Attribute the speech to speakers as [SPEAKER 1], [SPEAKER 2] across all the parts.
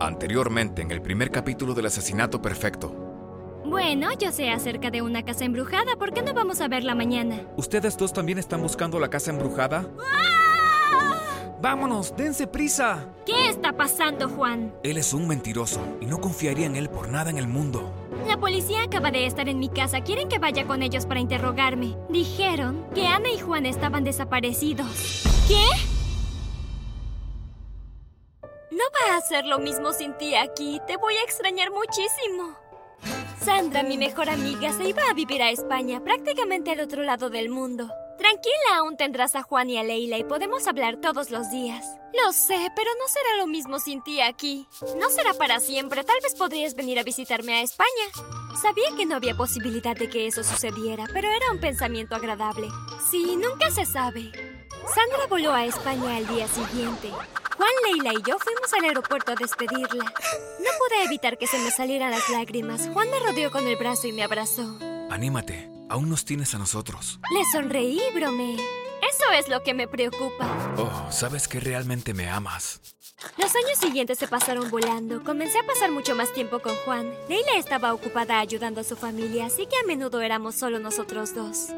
[SPEAKER 1] Anteriormente, en el primer capítulo del asesinato perfecto.
[SPEAKER 2] Bueno, yo sé acerca de una casa embrujada. ¿Por qué no vamos a verla mañana?
[SPEAKER 3] ¿Ustedes dos también están buscando la casa embrujada? Vámonos, dense prisa.
[SPEAKER 2] ¿Qué está pasando, Juan?
[SPEAKER 3] Él es un mentiroso y no confiaría en él por nada en el mundo.
[SPEAKER 2] La policía acaba de estar en mi casa. Quieren que vaya con ellos para interrogarme. Dijeron que Ana y Juan estaban desaparecidos. ¿Qué? No va a hacer lo mismo sin ti aquí. Te voy a extrañar muchísimo. Sandra, mi mejor amiga, se iba a vivir a España, prácticamente al otro lado del mundo. Tranquila, aún tendrás a Juan y a Leila y podemos hablar todos los días. Lo sé, pero no será lo mismo sin ti aquí. No será para siempre, tal vez podrías venir a visitarme a España. Sabía que no había posibilidad de que eso sucediera, pero era un pensamiento agradable. Sí, nunca se sabe. Sandra voló a España al día siguiente. Juan, Leila y yo fuimos al aeropuerto a despedirla. No pude evitar que se me salieran las lágrimas. Juan me rodeó con el brazo y me abrazó.
[SPEAKER 3] Anímate, aún nos tienes a nosotros.
[SPEAKER 2] Le sonreí, bromé. Eso es lo que me preocupa.
[SPEAKER 3] Oh, sabes que realmente me amas.
[SPEAKER 2] Los años siguientes se pasaron volando. Comencé a pasar mucho más tiempo con Juan. Leila estaba ocupada ayudando a su familia, así que a menudo éramos solo nosotros dos.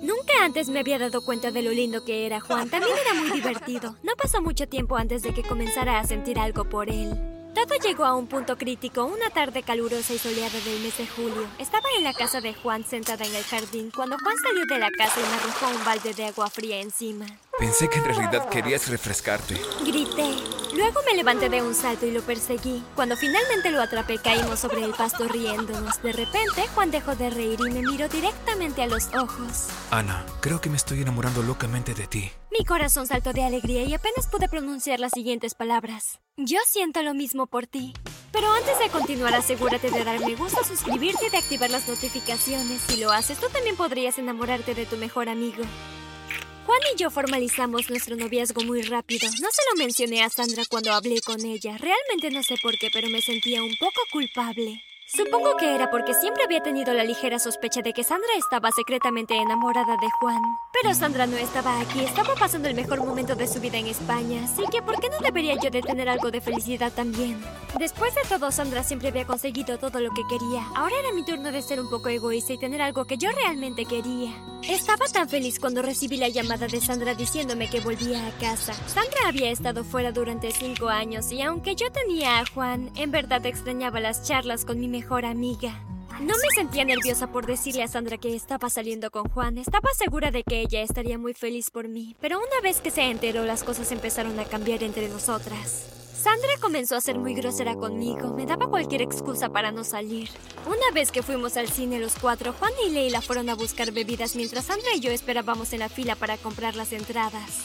[SPEAKER 2] Nunca antes me había dado cuenta de lo lindo que era Juan. También era muy divertido. No pasó mucho tiempo antes de que comenzara a sentir algo por él. Todo llegó a un punto crítico una tarde calurosa y soleada del mes de julio. Estaba en la casa de Juan sentada en el jardín cuando Juan salió de la casa y me arrojó un balde de agua fría encima.
[SPEAKER 3] Pensé que en realidad querías refrescarte.
[SPEAKER 2] Grité. Luego me levanté de un salto y lo perseguí. Cuando finalmente lo atrapé, caímos sobre el pasto riéndonos. De repente, Juan dejó de reír y me miró directamente a los ojos.
[SPEAKER 3] Ana, creo que me estoy enamorando locamente de ti.
[SPEAKER 2] Mi corazón saltó de alegría y apenas pude pronunciar las siguientes palabras. Yo siento lo mismo por ti. Pero antes de continuar, asegúrate de dar me gusta, suscribirte y de activar las notificaciones. Si lo haces, tú también podrías enamorarte de tu mejor amigo. Juan y yo formalizamos nuestro noviazgo muy rápido. No se lo mencioné a Sandra cuando hablé con ella. Realmente no sé por qué, pero me sentía un poco culpable. Supongo que era porque siempre había tenido la ligera sospecha de que Sandra estaba secretamente enamorada de Juan. Pero Sandra no estaba aquí, estaba pasando el mejor momento de su vida en España, así que ¿por qué no debería yo tener algo de felicidad también? Después de todo, Sandra siempre había conseguido todo lo que quería. Ahora era mi turno de ser un poco egoísta y tener algo que yo realmente quería. Estaba tan feliz cuando recibí la llamada de Sandra diciéndome que volvía a casa. Sandra había estado fuera durante cinco años y aunque yo tenía a Juan, en verdad extrañaba las charlas con mi mejor amiga. No me sentía nerviosa por decirle a Sandra que estaba saliendo con Juan. Estaba segura de que ella estaría muy feliz por mí. Pero una vez que se enteró, las cosas empezaron a cambiar entre nosotras. Sandra comenzó a ser muy grosera conmigo. Me daba cualquier excusa para no salir. Una vez que fuimos al cine los cuatro, Juan y Leila fueron a buscar bebidas mientras Sandra y yo esperábamos en la fila para comprar las entradas.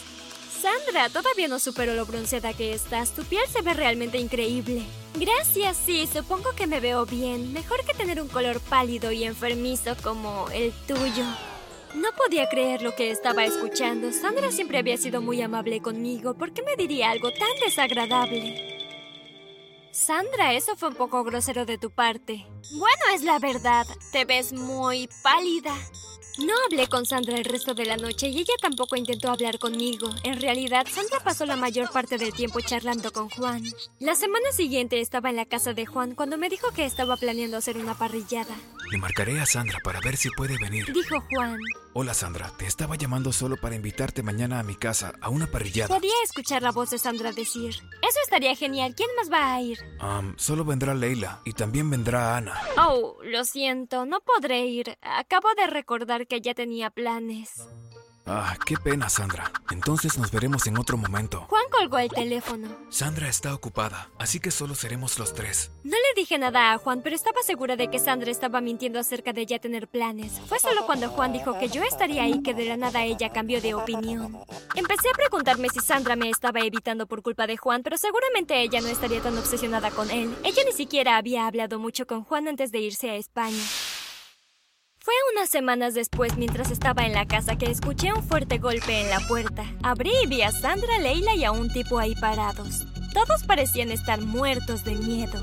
[SPEAKER 2] Sandra, todavía no supero lo bronceada que estás. Tu piel se ve realmente increíble. Gracias, sí, supongo que me veo bien. Mejor que tener un color pálido y enfermizo como el tuyo. No podía creer lo que estaba escuchando. Sandra siempre había sido muy amable conmigo. ¿Por qué me diría algo tan desagradable? Sandra, eso fue un poco grosero de tu parte. Bueno, es la verdad. Te ves muy pálida. No hablé con Sandra el resto de la noche y ella tampoco intentó hablar conmigo. En realidad, Sandra pasó la mayor parte del tiempo charlando con Juan. La semana siguiente estaba en la casa de Juan cuando me dijo que estaba planeando hacer una parrillada.
[SPEAKER 3] Le marcaré a Sandra para ver si puede venir.
[SPEAKER 2] Dijo Juan.
[SPEAKER 3] Hola Sandra, te estaba llamando solo para invitarte mañana a mi casa a una parrillada.
[SPEAKER 2] Podía escuchar la voz de Sandra decir, eso estaría genial, ¿quién más va a ir?
[SPEAKER 3] Um, solo vendrá Leila y también vendrá Ana.
[SPEAKER 2] Oh, lo siento, no podré ir. Acabo de recordar que ya tenía planes.
[SPEAKER 3] Ah, qué pena, Sandra. Entonces nos veremos en otro momento.
[SPEAKER 2] Juan colgó el teléfono.
[SPEAKER 3] Sandra está ocupada, así que solo seremos los tres.
[SPEAKER 2] No le dije nada a Juan, pero estaba segura de que Sandra estaba mintiendo acerca de ya tener planes. Fue solo cuando Juan dijo que yo estaría ahí que de la nada ella cambió de opinión. Empecé a preguntarme si Sandra me estaba evitando por culpa de Juan, pero seguramente ella no estaría tan obsesionada con él. Ella ni siquiera había hablado mucho con Juan antes de irse a España. Unas semanas después, mientras estaba en la casa, que escuché un fuerte golpe en la puerta. Abrí y vi a Sandra, Leila y a un tipo ahí parados. Todos parecían estar muertos de miedo.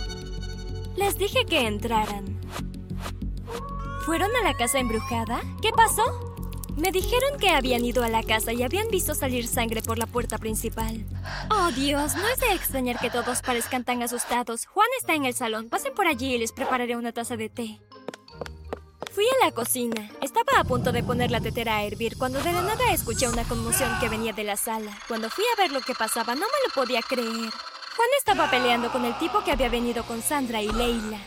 [SPEAKER 2] Les dije que entraran. ¿Fueron a la casa embrujada? ¿Qué pasó? Me dijeron que habían ido a la casa y habían visto salir sangre por la puerta principal. Oh Dios, no es de extrañar que todos parezcan tan asustados. Juan está en el salón. Pasen por allí y les prepararé una taza de té. Fui a la cocina. Estaba a punto de poner la tetera a hervir cuando de la nada escuché una conmoción que venía de la sala. Cuando fui a ver lo que pasaba, no me lo podía creer. Juan estaba peleando con el tipo que había venido con Sandra y Leila.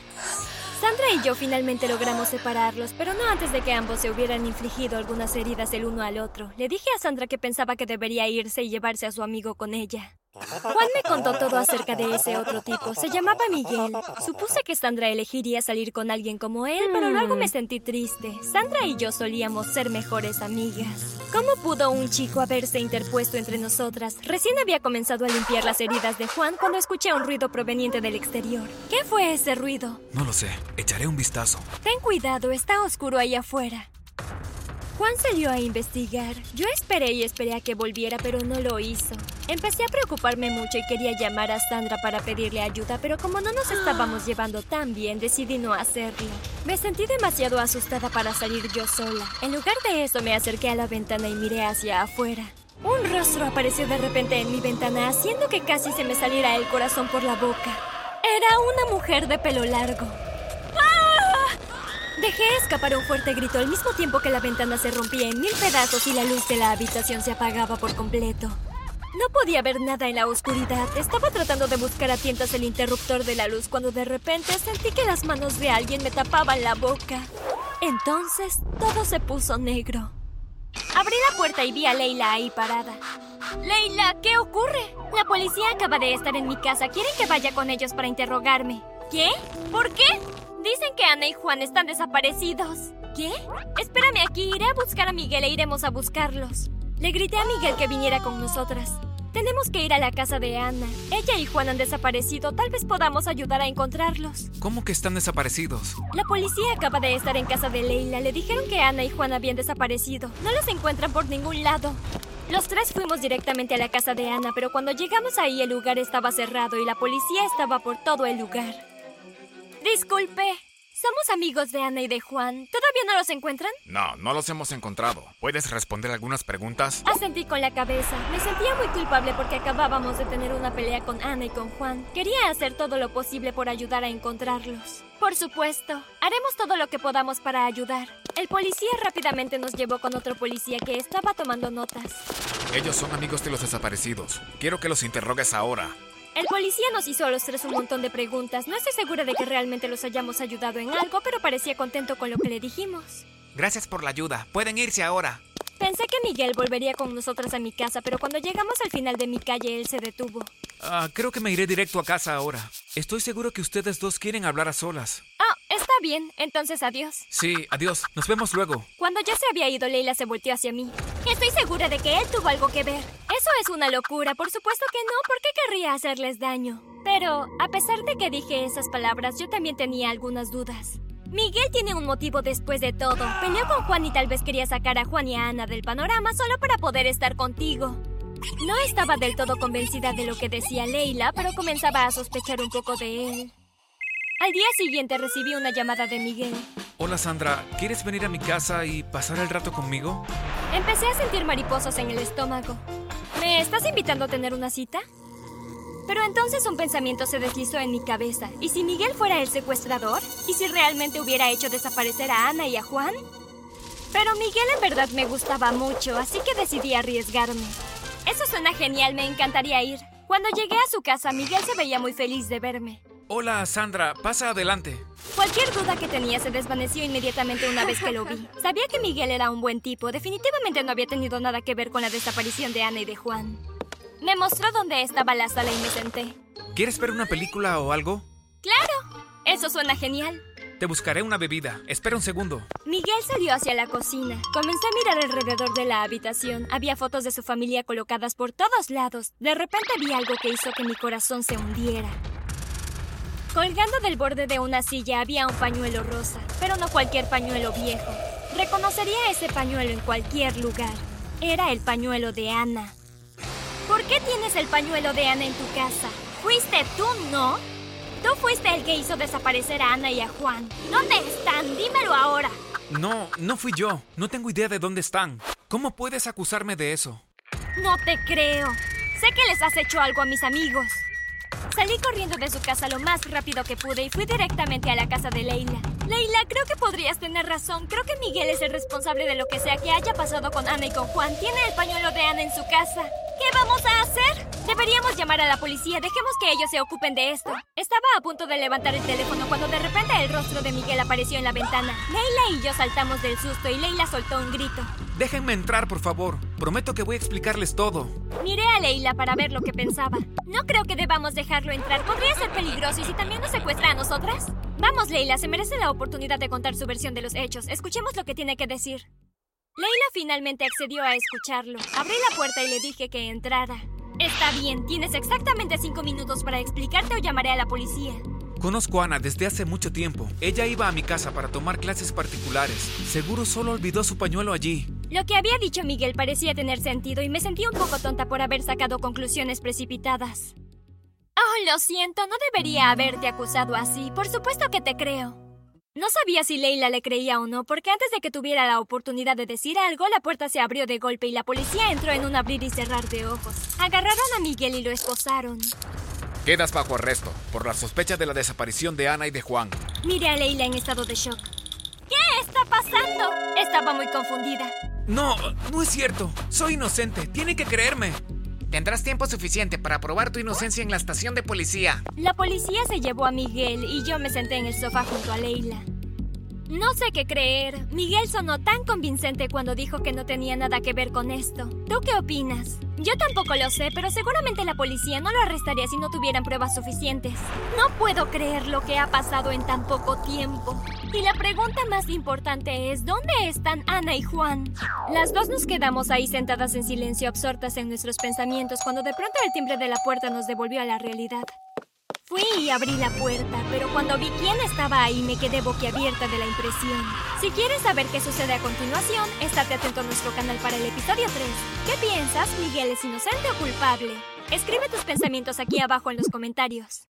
[SPEAKER 2] Sandra y yo finalmente logramos separarlos, pero no antes de que ambos se hubieran infligido algunas heridas el uno al otro. Le dije a Sandra que pensaba que debería irse y llevarse a su amigo con ella. Juan me contó todo acerca de ese otro tipo. Se llamaba Miguel. Supuse que Sandra elegiría salir con alguien como él, pero luego me sentí triste. Sandra y yo solíamos ser mejores amigas. ¿Cómo pudo un chico haberse interpuesto entre nosotras? Recién había comenzado a limpiar las heridas de Juan cuando escuché un ruido proveniente del exterior. ¿Qué fue ese ruido?
[SPEAKER 3] No lo sé. Echaré un vistazo.
[SPEAKER 2] Ten cuidado, está oscuro ahí afuera. Juan salió a investigar. Yo esperé y esperé a que volviera, pero no lo hizo. Empecé a preocuparme mucho y quería llamar a Sandra para pedirle ayuda, pero como no nos estábamos llevando tan bien, decidí no hacerlo. Me sentí demasiado asustada para salir yo sola. En lugar de eso, me acerqué a la ventana y miré hacia afuera. Un rostro apareció de repente en mi ventana, haciendo que casi se me saliera el corazón por la boca. Era una mujer de pelo largo. Dejé escapar un fuerte grito al mismo tiempo que la ventana se rompía en mil pedazos y la luz de la habitación se apagaba por completo. No podía ver nada en la oscuridad. Estaba tratando de buscar a tientas el interruptor de la luz cuando de repente sentí que las manos de alguien me tapaban la boca. Entonces todo se puso negro. Abrí la puerta y vi a Leila ahí parada. Leila, ¿qué ocurre? La policía acaba de estar en mi casa. Quieren que vaya con ellos para interrogarme. ¿Qué? ¿Por qué? Dicen que Ana y Juan están desaparecidos. ¿Qué? Espérame aquí, iré a buscar a Miguel e iremos a buscarlos. Le grité a Miguel que viniera con nosotras. Tenemos que ir a la casa de Ana. Ella y Juan han desaparecido. Tal vez podamos ayudar a encontrarlos.
[SPEAKER 3] ¿Cómo que están desaparecidos?
[SPEAKER 2] La policía acaba de estar en casa de Leila. Le dijeron que Ana y Juan habían desaparecido. No los encuentran por ningún lado. Los tres fuimos directamente a la casa de Ana, pero cuando llegamos ahí el lugar estaba cerrado y la policía estaba por todo el lugar. Disculpe. Somos amigos de Ana y de Juan. ¿Todavía no los encuentran?
[SPEAKER 1] No, no los hemos encontrado. ¿Puedes responder algunas preguntas?
[SPEAKER 2] Asentí con la cabeza. Me sentía muy culpable porque acabábamos de tener una pelea con Ana y con Juan. Quería hacer todo lo posible por ayudar a encontrarlos. Por supuesto, haremos todo lo que podamos para ayudar. El policía rápidamente nos llevó con otro policía que estaba tomando notas.
[SPEAKER 1] Ellos son amigos de los desaparecidos. Quiero que los interrogues ahora.
[SPEAKER 2] El policía nos hizo a los tres un montón de preguntas. No estoy segura de que realmente los hayamos ayudado en algo, pero parecía contento con lo que le dijimos.
[SPEAKER 4] Gracias por la ayuda. Pueden irse ahora.
[SPEAKER 2] Pensé que Miguel volvería con nosotras a mi casa, pero cuando llegamos al final de mi calle, él se detuvo.
[SPEAKER 3] Ah, creo que me iré directo a casa ahora. Estoy seguro que ustedes dos quieren hablar a solas.
[SPEAKER 2] Bien. Entonces, adiós.
[SPEAKER 3] Sí, adiós. Nos vemos luego.
[SPEAKER 2] Cuando ya se había ido, Leila se volteó hacia mí. Estoy segura de que él tuvo algo que ver. Eso es una locura. Por supuesto que no. ¿Por qué querría hacerles daño? Pero, a pesar de que dije esas palabras, yo también tenía algunas dudas. Miguel tiene un motivo después de todo. Peleó con Juan y tal vez quería sacar a Juan y a Ana del panorama solo para poder estar contigo. No estaba del todo convencida de lo que decía Leila, pero comenzaba a sospechar un poco de él. Al día siguiente recibí una llamada de Miguel.
[SPEAKER 3] Hola Sandra, ¿quieres venir a mi casa y pasar el rato conmigo?
[SPEAKER 2] Empecé a sentir mariposas en el estómago. ¿Me estás invitando a tener una cita? Pero entonces un pensamiento se deslizó en mi cabeza. ¿Y si Miguel fuera el secuestrador? ¿Y si realmente hubiera hecho desaparecer a Ana y a Juan? Pero Miguel en verdad me gustaba mucho, así que decidí arriesgarme. Eso suena genial, me encantaría ir. Cuando llegué a su casa, Miguel se veía muy feliz de verme.
[SPEAKER 3] Hola Sandra, pasa adelante.
[SPEAKER 2] Cualquier duda que tenía se desvaneció inmediatamente una vez que lo vi. Sabía que Miguel era un buen tipo. Definitivamente no había tenido nada que ver con la desaparición de Ana y de Juan. Me mostró dónde estaba la sala y me senté.
[SPEAKER 3] ¿Quieres ver una película o algo?
[SPEAKER 2] ¡Claro! Eso suena genial.
[SPEAKER 3] Te buscaré una bebida. Espera un segundo.
[SPEAKER 2] Miguel salió hacia la cocina. Comencé a mirar alrededor de la habitación. Había fotos de su familia colocadas por todos lados. De repente vi algo que hizo que mi corazón se hundiera. Colgando del borde de una silla había un pañuelo rosa, pero no cualquier pañuelo viejo. Reconocería ese pañuelo en cualquier lugar. Era el pañuelo de Ana. ¿Por qué tienes el pañuelo de Ana en tu casa? ¿Fuiste tú, no? Tú fuiste el que hizo desaparecer a Ana y a Juan. ¿Dónde están? Dímelo ahora.
[SPEAKER 3] No, no fui yo. No tengo idea de dónde están. ¿Cómo puedes acusarme de eso?
[SPEAKER 2] No te creo. Sé que les has hecho algo a mis amigos. Salí corriendo de su casa lo más rápido que pude y fui directamente a la casa de Leila. Leila, creo que podrías tener razón. Creo que Miguel es el responsable de lo que sea que haya pasado con Ana y con Juan. Tiene el pañuelo de Ana en su casa. ¿Qué vamos a hacer? Deberíamos llamar a la policía. Dejemos que ellos se ocupen de esto. Estaba a punto de levantar el teléfono cuando de repente el rostro de Miguel apareció en la ventana. Leila y yo saltamos del susto y Leila soltó un grito.
[SPEAKER 3] Déjenme entrar, por favor. Prometo que voy a explicarles todo.
[SPEAKER 2] Miré a Leila para ver lo que pensaba. No creo que debamos dejarlo entrar. Podría ser peligroso y si también nos secuestra a nosotras. Vamos, Leila, se merece la oportunidad de contar su versión de los hechos. Escuchemos lo que tiene que decir. Leila finalmente accedió a escucharlo. Abrí la puerta y le dije que entrara. Está bien, tienes exactamente cinco minutos para explicarte o llamaré a la policía.
[SPEAKER 3] Conozco a Ana desde hace mucho tiempo. Ella iba a mi casa para tomar clases particulares. Seguro solo olvidó su pañuelo allí.
[SPEAKER 2] Lo que había dicho Miguel parecía tener sentido y me sentí un poco tonta por haber sacado conclusiones precipitadas. Oh, lo siento, no debería haberte acusado así. Por supuesto que te creo. No sabía si Leila le creía o no, porque antes de que tuviera la oportunidad de decir algo, la puerta se abrió de golpe y la policía entró en un abrir y cerrar de ojos. Agarraron a Miguel y lo esposaron.
[SPEAKER 1] Quedas bajo arresto por la sospecha de la desaparición de Ana y de Juan.
[SPEAKER 2] Miré a Leila en estado de shock. ¿Qué está pasando? Estaba muy confundida.
[SPEAKER 3] No, no es cierto. Soy inocente. Tiene que creerme.
[SPEAKER 4] Tendrás tiempo suficiente para probar tu inocencia en la estación de policía.
[SPEAKER 2] La policía se llevó a Miguel y yo me senté en el sofá junto a Leila. No sé qué creer. Miguel sonó tan convincente cuando dijo que no tenía nada que ver con esto. ¿Tú qué opinas? Yo tampoco lo sé, pero seguramente la policía no lo arrestaría si no tuvieran pruebas suficientes. No puedo creer lo que ha pasado en tan poco tiempo. Y la pregunta más importante es, ¿dónde están Ana y Juan? Las dos nos quedamos ahí sentadas en silencio, absortas en nuestros pensamientos, cuando de pronto el timbre de la puerta nos devolvió a la realidad. Fui y abrí la puerta, pero cuando vi quién estaba ahí me quedé boquiabierta de la impresión. Si quieres saber qué sucede a continuación, estate atento a nuestro canal para el episodio 3. ¿Qué piensas? ¿Miguel es inocente o culpable? Escribe tus pensamientos aquí abajo en los comentarios.